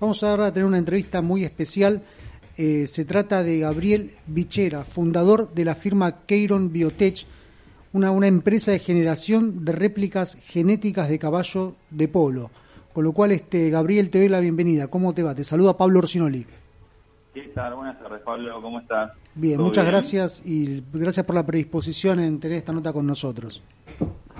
Vamos ahora a tener una entrevista muy especial. Eh, se trata de Gabriel Bichera, fundador de la firma Keiron Biotech, una, una empresa de generación de réplicas genéticas de caballo de polo. Con lo cual, este Gabriel, te doy la bienvenida. ¿Cómo te va? Te saluda Pablo Orsinoli. ¿Qué tal? Buenas tardes, Pablo. ¿Cómo estás? Bien, muchas gracias y gracias por la predisposición en tener esta nota con nosotros.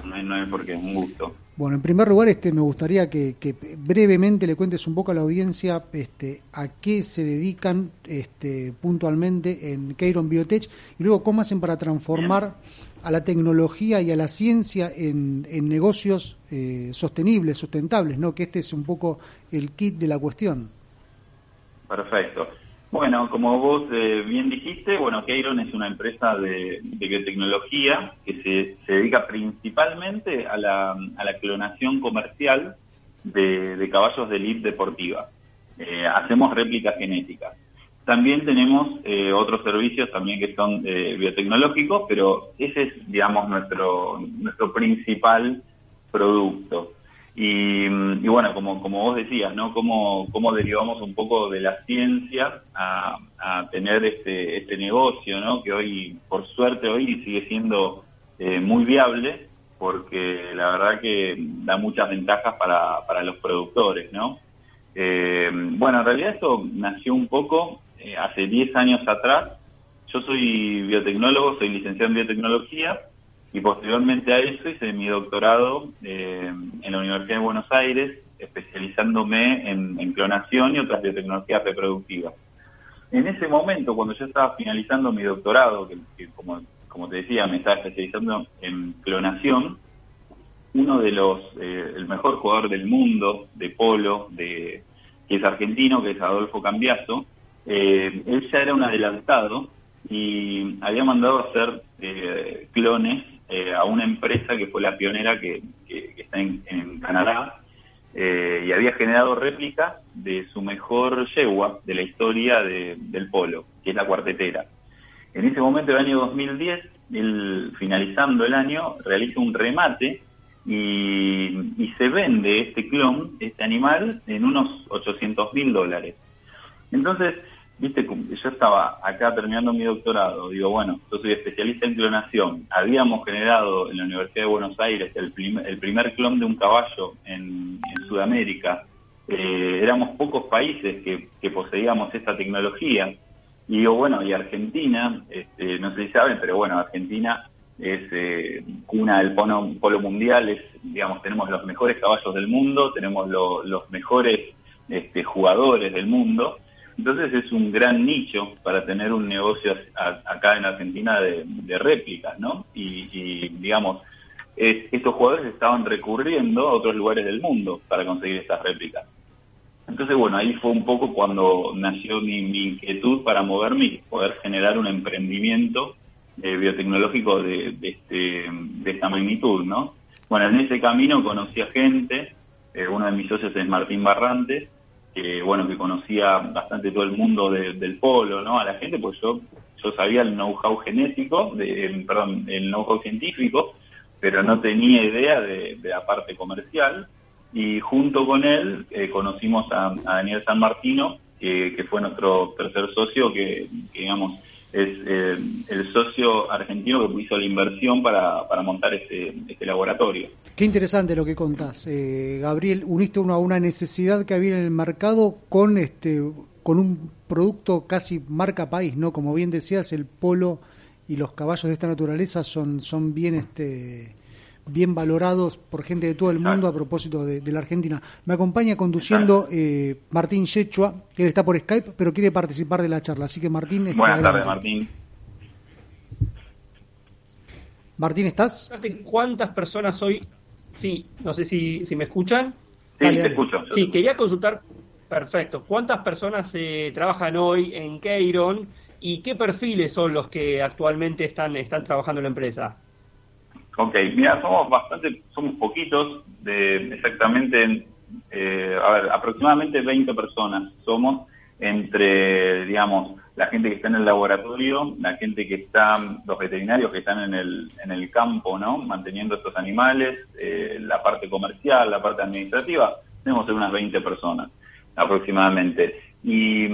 No no hay por qué, un gusto. Bueno, en primer lugar, este, me gustaría que, brevemente le cuentes un poco a la audiencia este, a qué se dedican este, puntualmente en Keiron Biotech y luego cómo hacen para transformar a la tecnología y a la ciencia en, negocios eh, sostenibles, sustentables, ¿no? Que este es un poco el kit de la cuestión. Perfecto. Bueno, como vos eh, bien dijiste, bueno, Keiron es una empresa de, biotecnología que se, dedica principalmente a la, a la clonación comercial de, caballos de elite deportiva. Eh, hacemos réplicas genéticas. También tenemos eh, otros servicios también que son biotecnológicos, pero ese es, digamos, nuestro, nuestro principal producto. Y, bueno, como, como vos decías, ¿no? Cómo, cómo derivamos un poco de la ciencia a, tener este, este negocio, ¿no? Que hoy, por suerte, hoy sigue siendo eh, muy viable porque la verdad que da muchas ventajas para, para los productores, ¿no? Eh, bueno, en realidad esto nació un poco eh, hace 10 años atrás. Yo soy biotecnólogo, soy licenciado en biotecnología y posteriormente a eso hice mi doctorado eh, en la Universidad de Buenos Aires, especializándome en, clonación y otras biotecnologías reproductivas. En ese momento, cuando yo estaba finalizando mi doctorado, que, como, como te decía, me estaba especializando en clonación, uno de los, eh, el mejor jugador del mundo de polo, de, que es argentino, que es Adolfo Cambiaso, eh, él ya era un adelantado y había mandado a hacer clones eh, a una empresa que fue la pionera que, está en, Canadá eh, y había generado réplicas de su mejor yegua de la historia del polo, que es la cuartetera. En ese momento del año 2010, él, finalizando el año, realiza un remate y, y se vende este clon, este animal, en unos 800 mil dólares. Entonces, viste, yo estaba acá terminando mi doctorado, digo, bueno, yo soy especialista en clonación, habíamos generado en la Universidad de Buenos Aires el, el primer clon de un caballo en, Sudamérica, eh, éramos pocos países que, poseíamos esta tecnología, y digo, bueno, y Argentina, este, no sé si saben, pero bueno, Argentina es eh, cuna del polo, polo, mundial, es, digamos, tenemos los mejores caballos del mundo, tenemos los mejores este, jugadores del mundo, entonces es un gran nicho para tener un negocio acá en Argentina de, réplicas, ¿no? Y, digamos, estos jugadores estaban recurriendo a otros lugares del mundo para conseguir estas réplicas. Entonces, bueno, ahí fue un poco cuando nació mi, inquietud para moverme y poder generar un emprendimiento eh, biotecnológico de, este, de esta magnitud, ¿no? Bueno, en ese camino conocí a gente, eh, uno de mis socios es Martín Barrantes, que bueno que conocía bastante todo el mundo del polo no a la gente pues yo yo sabía el know-how genético de, perdón el know-how científico pero no tenía idea de, la parte comercial. Y junto con él eh, conocimos a, Daniel San Martino que, fue nuestro tercer socio que digamos es eh, el socio argentino que hizo la inversión para, para montar este, este laboratorio. Qué interesante lo que contás, eh, Gabriel. Uniste uno a una necesidad que había en el mercado con este con un producto casi marca país, ¿no? Como bien decías, el polo y los caballos de esta naturaleza son, son bien este bien valorados por gente de todo el mundo a propósito de, la Argentina. Me acompaña conduciendo eh, Martín Yechua, que él está por Skype, pero quiere participar de la charla. Así que Martín... Este, Buenas tardes, Martín. Martín, ¿estás? ¿Cuántas personas hoy... Sí, no sé si, si me escuchan. Sí, te escucho. Sí, quería consultar... Perfecto. ¿Cuántas personas eh, trabajan hoy en Keiron y qué perfiles son los que actualmente están, están trabajando en la empresa? Ok, mira, somos bastante, somos poquitos, de exactamente, eh, a ver, aproximadamente 20 personas somos entre, digamos, la gente que está en el laboratorio, la gente que está, los veterinarios que están en el, en el campo, ¿no? Manteniendo estos animales, eh, la parte comercial, la parte administrativa, tenemos unas 20 personas. aproximadamente. Y,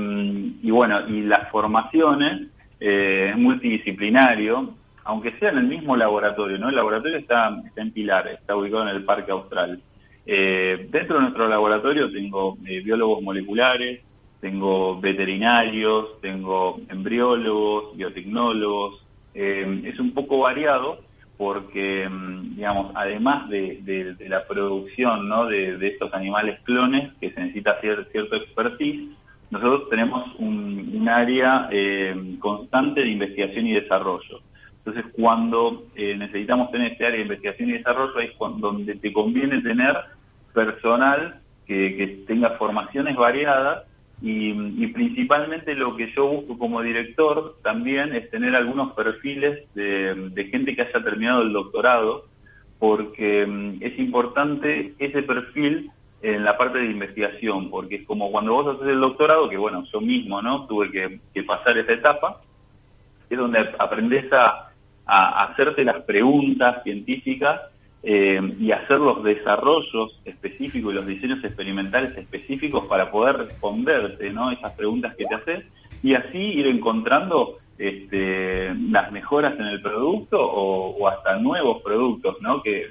y bueno, y las formaciones eh, multidisciplinario, aunque sea en el mismo laboratorio, ¿no? El laboratorio está, está en Pilar, está ubicado en el Parque Austral. Eh, dentro de nuestro laboratorio tengo eh, biólogos moleculares, tengo veterinarios, tengo embriólogos, biotecnólogos. Eh, es un poco variado porque, mm, digamos, además de, la producción ¿no? de, estos animales clones que se necesita cierto expertise, nosotros tenemos un, área constante de investigación y desarrollo. Entonces, cuando necesitamos tener este área de investigación y desarrollo, es donde te conviene tener personal que, tenga formaciones variadas y, principalmente lo que yo busco como director también es tener algunos perfiles de, gente que haya terminado el doctorado, porque mm, es importante ese perfil en la parte de investigación, porque es como cuando vos haces el doctorado, que bueno, yo mismo no tuve que, pasar esa etapa, es donde aprendes a, a hacerte las preguntas científicas eh, y hacer los desarrollos específicos y los diseños experimentales específicos para poder responderte ¿no? esas preguntas que te haces y así ir encontrando este, las mejoras en el producto o, hasta nuevos productos, ¿no? Que,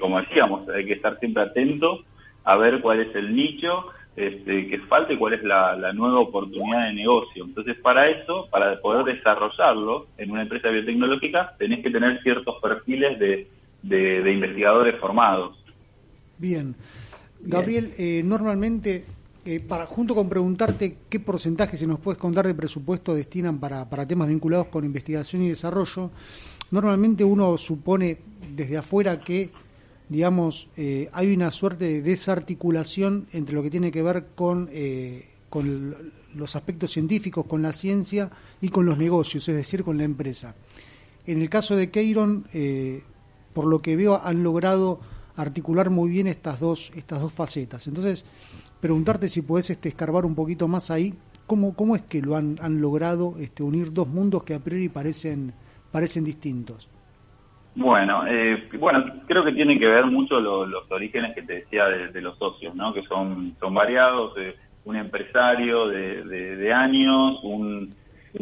como decíamos, hay que estar siempre atento a ver cuál es el nicho este, que falta y cuál es la, la, nueva oportunidad de negocio. Entonces, para eso, para poder desarrollarlo en una empresa biotecnológica, tenés que tener ciertos perfiles de de, investigadores formados. Bien. Gabriel, eh, normalmente, eh, para junto con preguntarte qué porcentaje, se nos puedes contar, de presupuesto destinan para, para temas vinculados con investigación y desarrollo, normalmente uno supone desde afuera que, digamos, eh, hay una suerte de desarticulación entre lo que tiene que ver con, con los aspectos científicos, con la ciencia y con los negocios, es decir, con la empresa. En el caso de Keiron, por lo que veo, han logrado articular muy bien estas dos, estas dos facetas. Entonces, preguntarte si podés este, escarbar un poquito más ahí, ¿cómo, cómo es que lo han, han logrado este, unir dos mundos que a priori parecen, parecen distintos? Bueno, eh, bueno, creo que tiene que ver mucho los orígenes que te decía de, los socios, ¿no? Que son, son variados, eh, un empresario de, de años, un,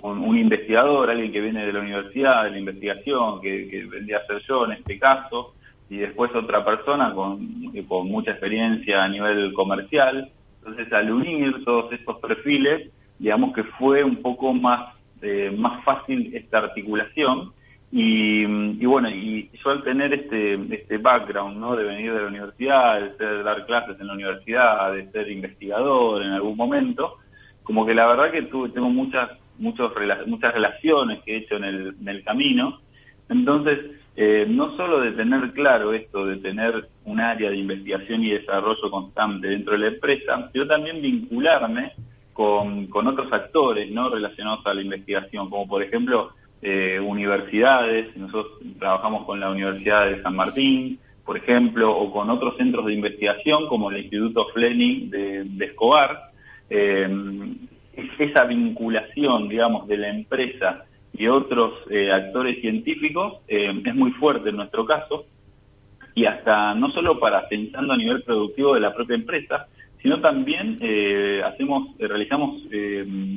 un, investigador, alguien que viene de la universidad, de la investigación, que, vendría a ser yo en este caso, y después otra persona con, con mucha experiencia a nivel comercial. Entonces, al unir todos estos perfiles, digamos que fue un poco más, eh, más fácil esta articulación. Y, bueno, y yo al tener este, este background, ¿no? De venir de la universidad, de, ser, dar clases en la universidad, de ser investigador en algún momento, como que la verdad que tuve, tengo muchas muchos, muchas relaciones que he hecho en el, en el camino. Entonces, eh, no solo de tener claro esto, de tener un área de investigación y desarrollo constante dentro de la empresa, sino también vincularme con, con otros actores no relacionados a la investigación, como por ejemplo eh, universidades, nosotros trabajamos con la Universidad de San Martín, por ejemplo, o con otros centros de investigación como el Instituto Fleming de, Escobar, eh, esa vinculación, digamos, de la empresa y otros eh, actores científicos eh, es muy fuerte en nuestro caso. Y hasta no solo para pensando a nivel productivo de la propia empresa, sino también eh, hacemos realizamos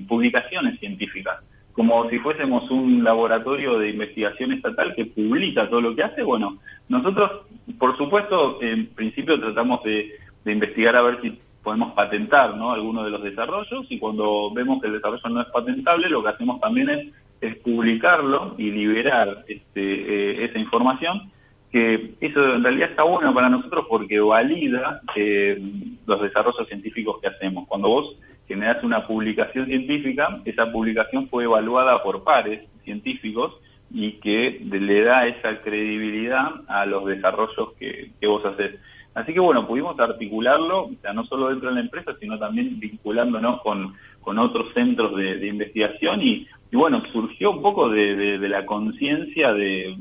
publicaciones científicas como si fuésemos un laboratorio de investigación estatal que publica todo lo que hace. Bueno, nosotros, por supuesto, en principio tratamos de, investigar a ver si podemos patentar ¿no? algunos de los desarrollos y cuando vemos que el desarrollo no es patentable, lo que hacemos también es, es publicarlo y liberar este, eh, esa información, que eso en realidad está bueno para nosotros porque valida eh, los desarrollos científicos que hacemos. Cuando vos generas una publicación científica, esa publicación fue evaluada por pares científicos y que le da esa credibilidad a los desarrollos que, que vos haces. Así que bueno, pudimos articularlo, o no solo dentro de la empresa, sino también vinculándonos con, con otros centros de, investigación y, bueno, surgió un poco de, la conciencia de,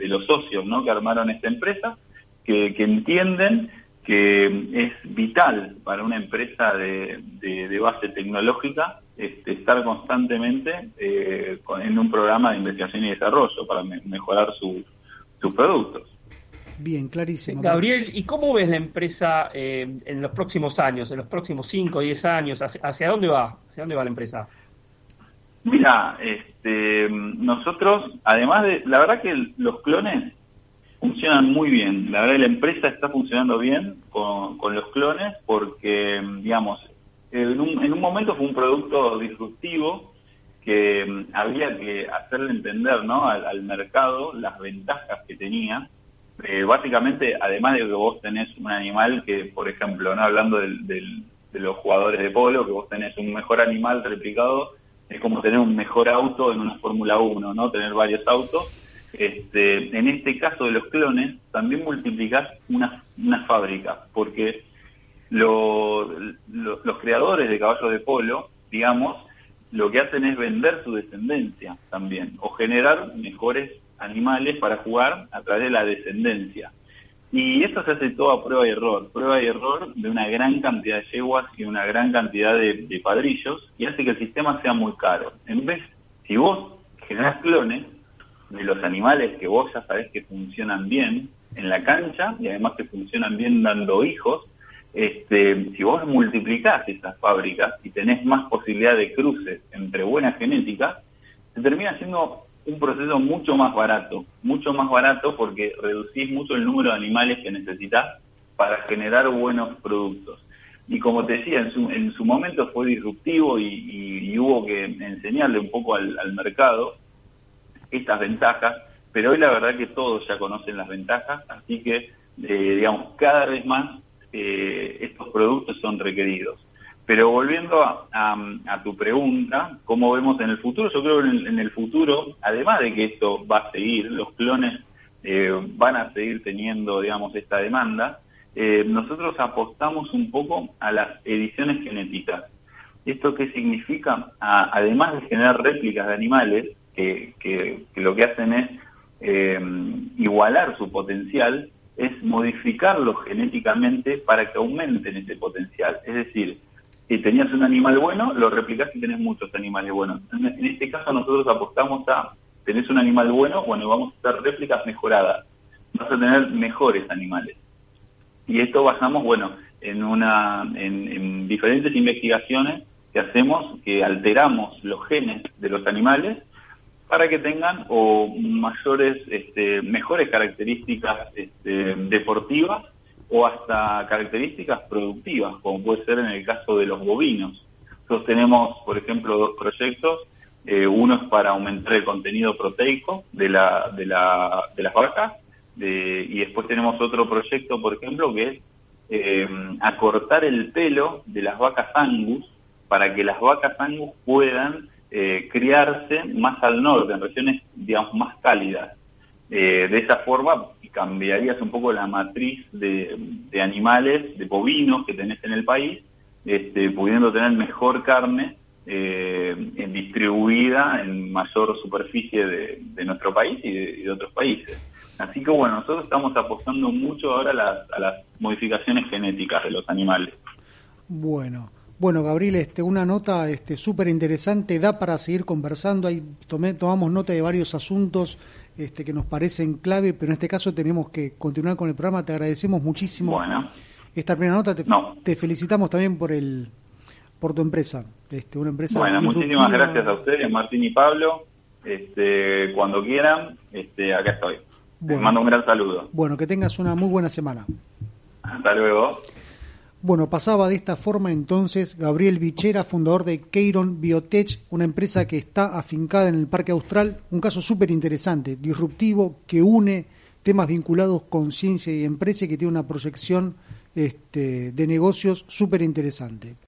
los socios ¿no? que armaron esta empresa, que, entienden que es vital para una empresa de, base tecnológica este, estar constantemente eh, en un programa de investigación y desarrollo para mejorar sus productos. Bien, clarísimo. Gabriel, ¿y cómo ves la empresa eh, en los próximos años, en los próximos 5 o 10 años? ¿Hacia, dónde va? ¿Hacia dónde va la empresa? Mira, este, nosotros, además de, la verdad que los clones funcionan muy bien. La verdad la empresa está funcionando bien con, con los clones porque, digamos, en un, en un momento fue un producto disruptivo que mm, había que hacerle entender ¿no? al, mercado las ventajas que tenía. Eh, básicamente, además de que vos tenés un animal que, por ejemplo, no hablando del, de los jugadores de polo, que vos tenés un mejor animal replicado, es como tener un mejor auto en una Fórmula 1, ¿no? Tener varios autos. Este, en este caso de los clones, también multiplicás una, una fábrica, porque los creadores de caballos de polo, digamos, lo que hacen es vender su descendencia también, o generar mejores animales para jugar a través de la descendencia. Y esto se hace todo a prueba y error, prueba y error de una gran cantidad de yeguas y una gran cantidad de, padrillos, y hace que el sistema sea muy caro. En vez, si vos generás clones de los animales que vos ya sabés que funcionan bien en la cancha, y además que funcionan bien dando hijos, este, si vos multiplicás esas fábricas y tenés más posibilidad de cruces entre buenas genéticas, se termina siendo un proceso mucho más barato, mucho más barato porque reducís mucho el número de animales que necesitas para generar buenos productos. Y como te decía, en su, en su momento fue disruptivo y, hubo que enseñarle un poco al mercado estas ventajas, pero hoy la verdad que todos ya conocen las ventajas, así que, eh, digamos, cada vez más eh, estos productos son requeridos. Pero volviendo a, tu pregunta, ¿cómo vemos en el futuro? Yo creo que en el, futuro, además de que esto va a seguir, los clones eh, van a seguir teniendo, digamos, esta demanda, eh, nosotros apostamos un poco a las ediciones genéticas. ¿Esto qué significa? además de generar réplicas de animales, que, lo que hacen es igualar su potencial, es modificarlos genéticamente para que aumenten ese potencial. Es decir, si tenías un animal bueno, lo replicás y tenés muchos animales buenos. En este caso nosotros apostamos a, tenés un animal bueno, bueno, vamos a hacer réplicas mejoradas. Vas a tener mejores animales. Y esto basamos, bueno, en, una, en, en diferentes investigaciones que hacemos, que alteramos los genes de los animales para que tengan o mayores, este, mejores características este, deportivas o hasta características productivas, como puede ser en el caso de los bovinos. Nosotros tenemos, por ejemplo, dos proyectos. Eh, uno es para aumentar el contenido proteico de, la, de, la, de las vacas y después tenemos otro proyecto, por ejemplo, que es eh, acortar el pelo de las vacas angus para que las vacas angus puedan eh, criarse más al norte, en regiones, digamos, más cálidas. Eh, de esa forma cambiarías un poco la matriz de, animales, de bovinos que tenés en el país, este, pudiendo tener mejor carne eh, distribuida en mayor superficie de, nuestro país y de, otros países. Así que bueno, nosotros estamos apostando mucho ahora a las, a las modificaciones genéticas de los animales. Bueno, bueno, Gabriel, este, una nota este, súper interesante, da para seguir conversando, ahí tomamos nota de varios asuntos este, que nos parecen clave, pero en este caso tenemos que continuar con el programa, te agradecemos muchísimo bueno. esta primera nota, te, felicitamos también por el por tu empresa, este, una empresa Bueno, muchísimas gracias a ustedes, Martín y Pablo, este, cuando quieran, este, acá estoy. Les mando un gran saludo. Bueno, que tengas una muy buena semana. Hasta luego. Bueno, pasaba de esta forma entonces Gabriel Bichera, fundador de Keiron Biotech, una empresa que está afincada en el Parque Austral, un caso súper interesante, disruptivo, que une temas vinculados con ciencia y empresa y que tiene una proyección este, de negocios súper interesante.